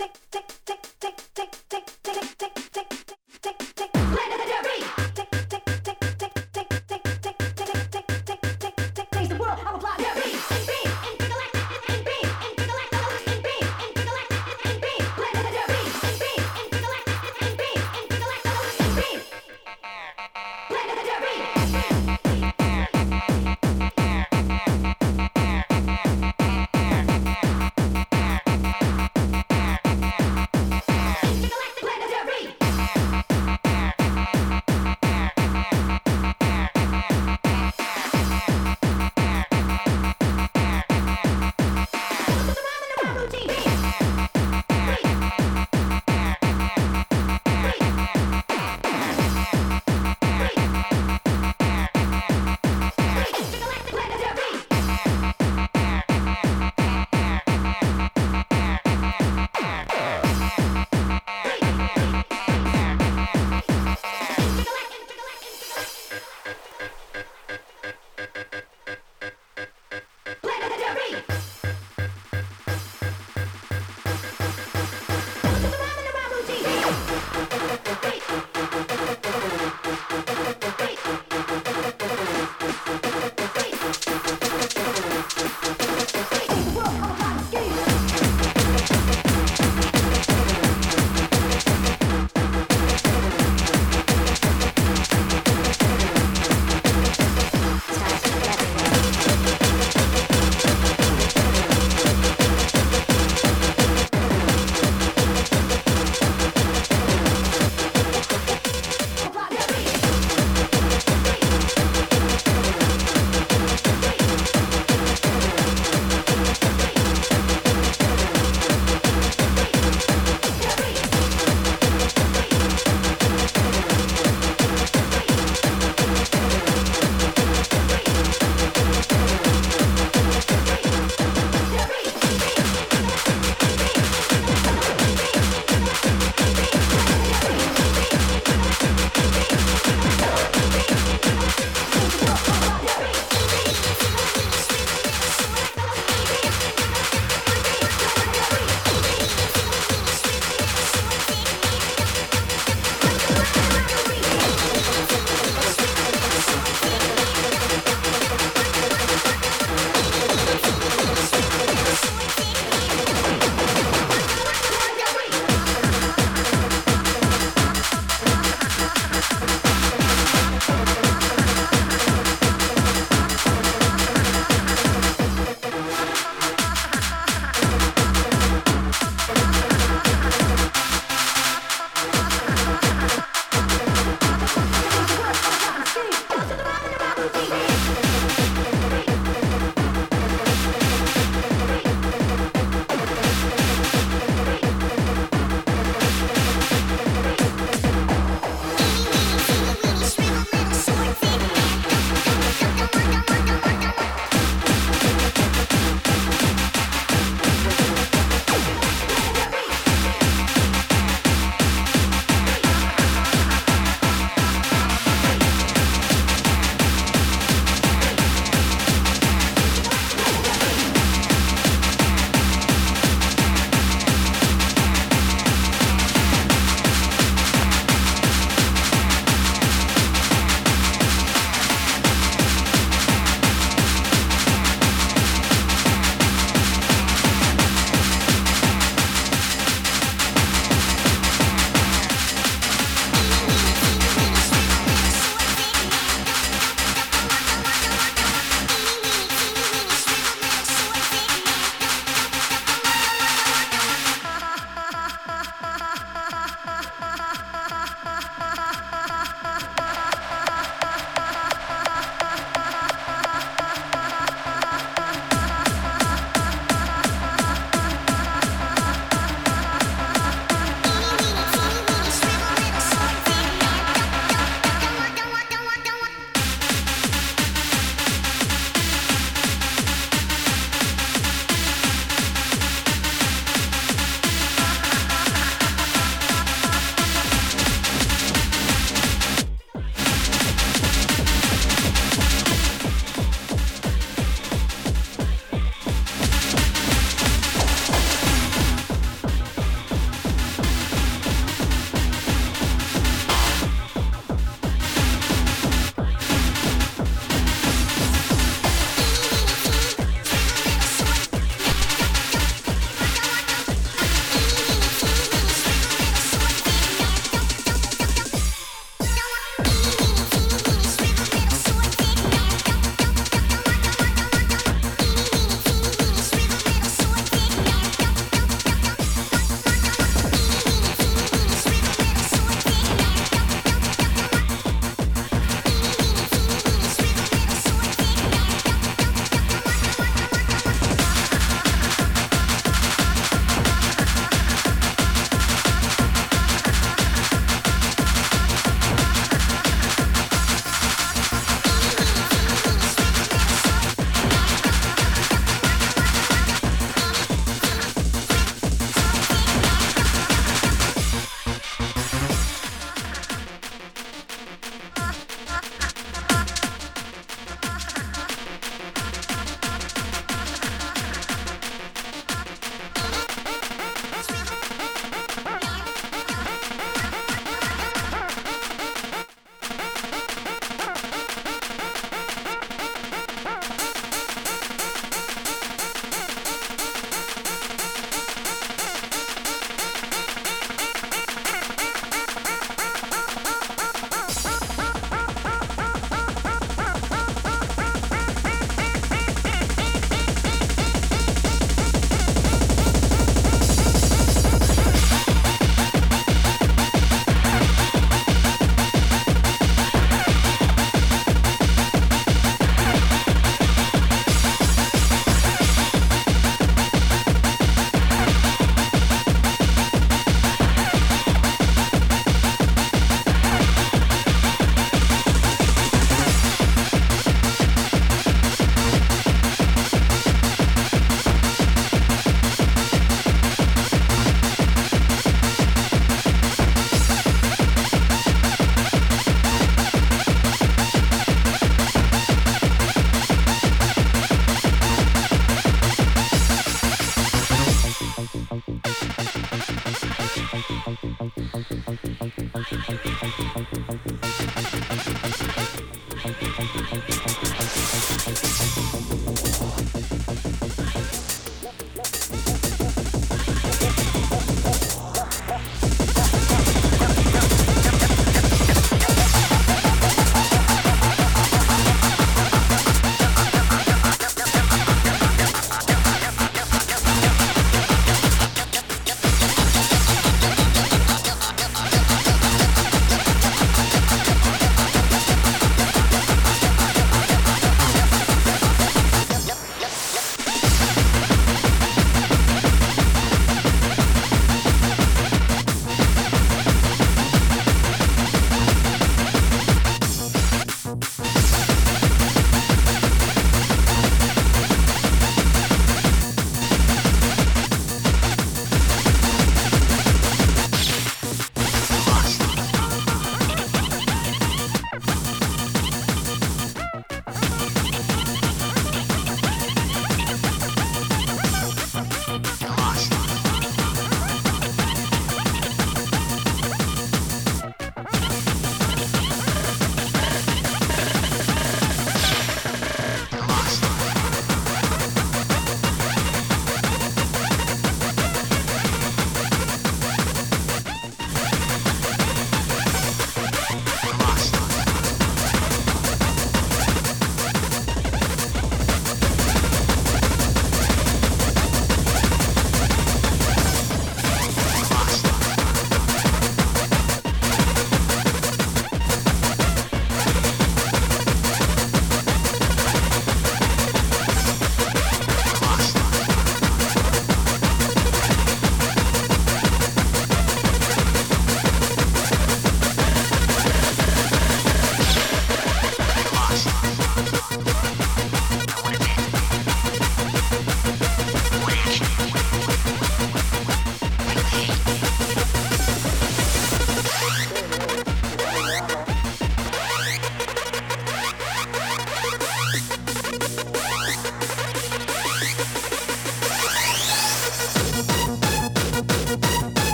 Planet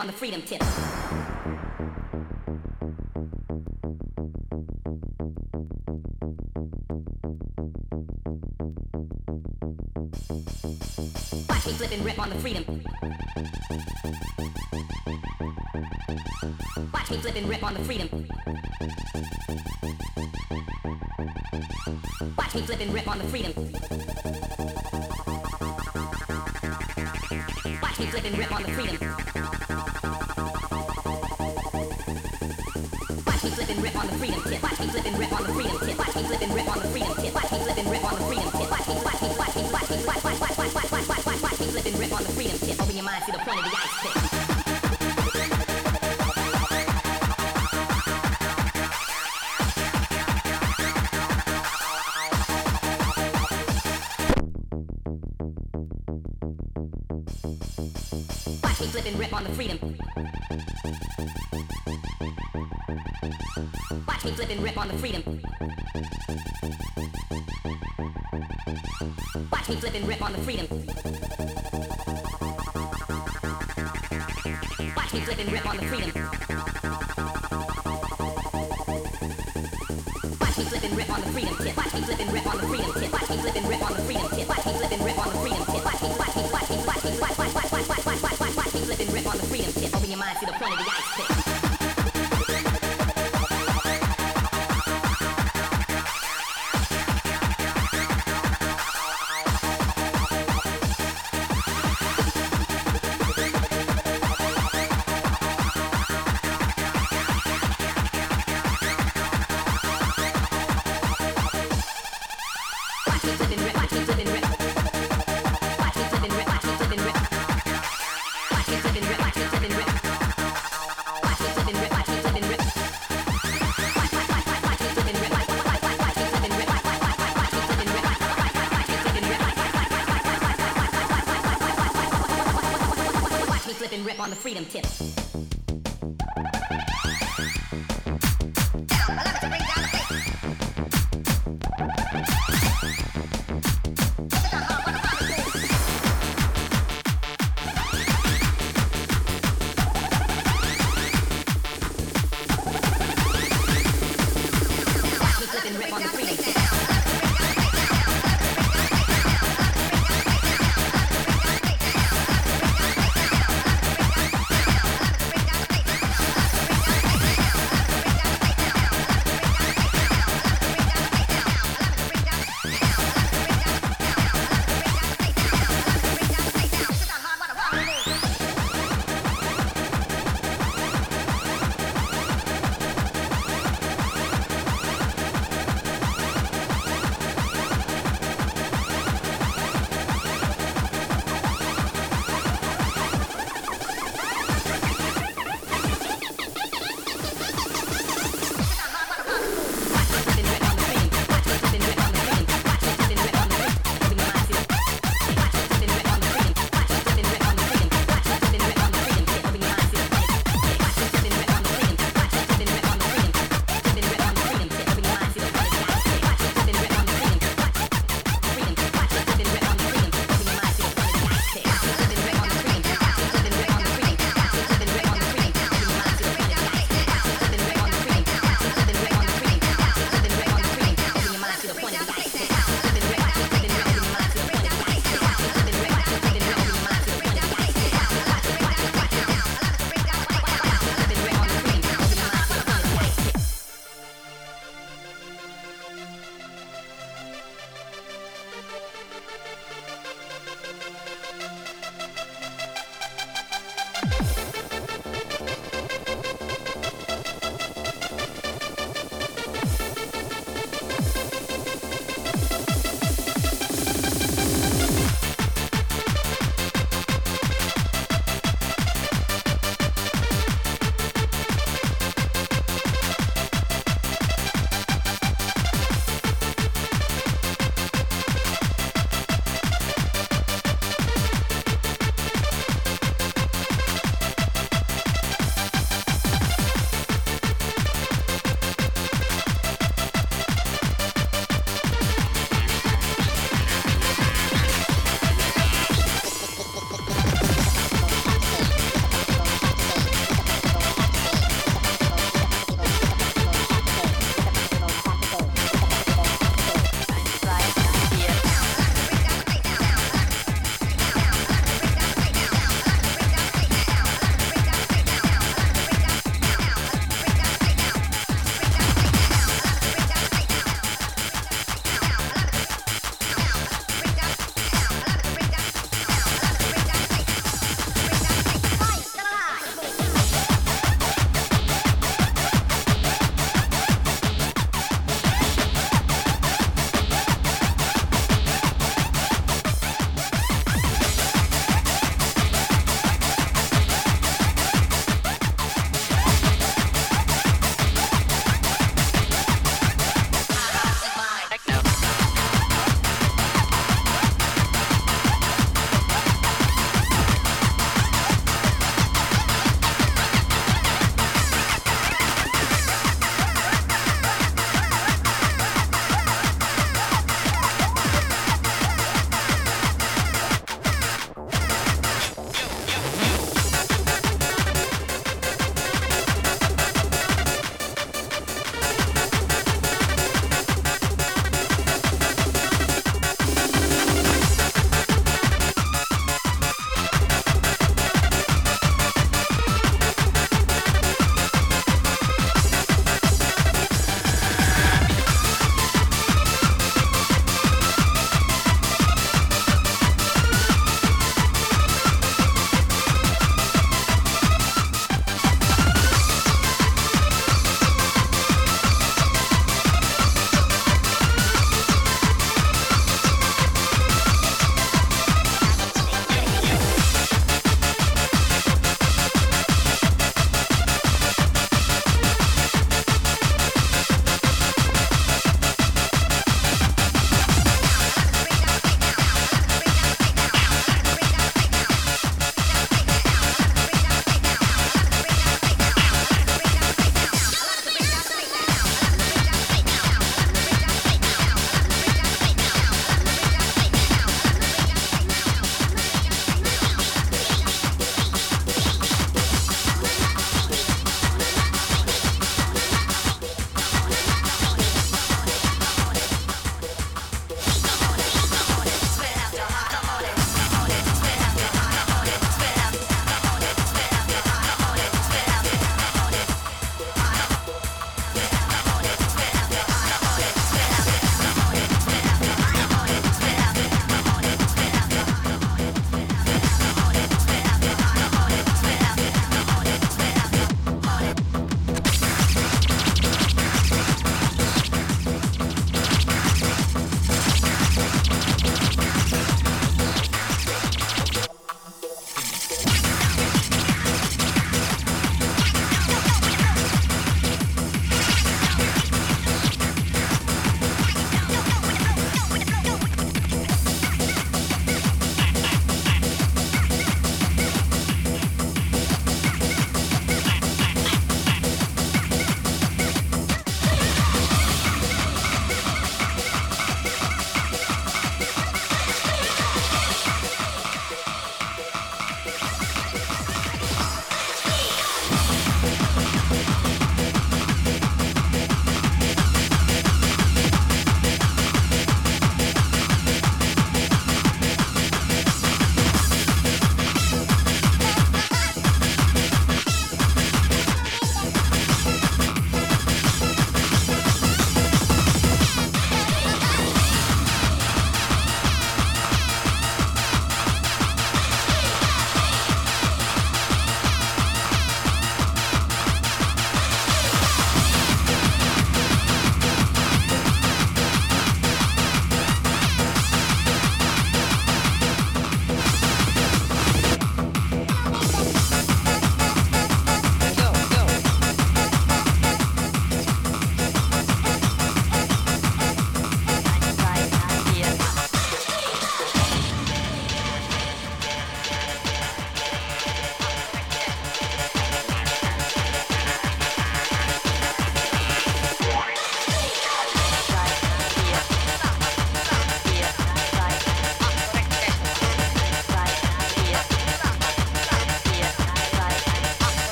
on the freedom tip. Watch me flip and rip on the freedom. Watch me flip and rip on the freedom. Watch me flip and rip on the freedom. Watch me flip and rip on the freedom. Watch me flip and rip on the freedom. Watch me flip and rip on the freedom. Watch me flip and rip on the freedom on the freedom. Watch me flip and rip on the freedom. Watch me flip and rip on the freedom. Watch me flip and rip on the freedom. Watch me flip and rip on the freedom.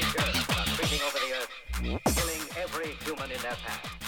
Germs are sweeping over the earth, killing every human in their path.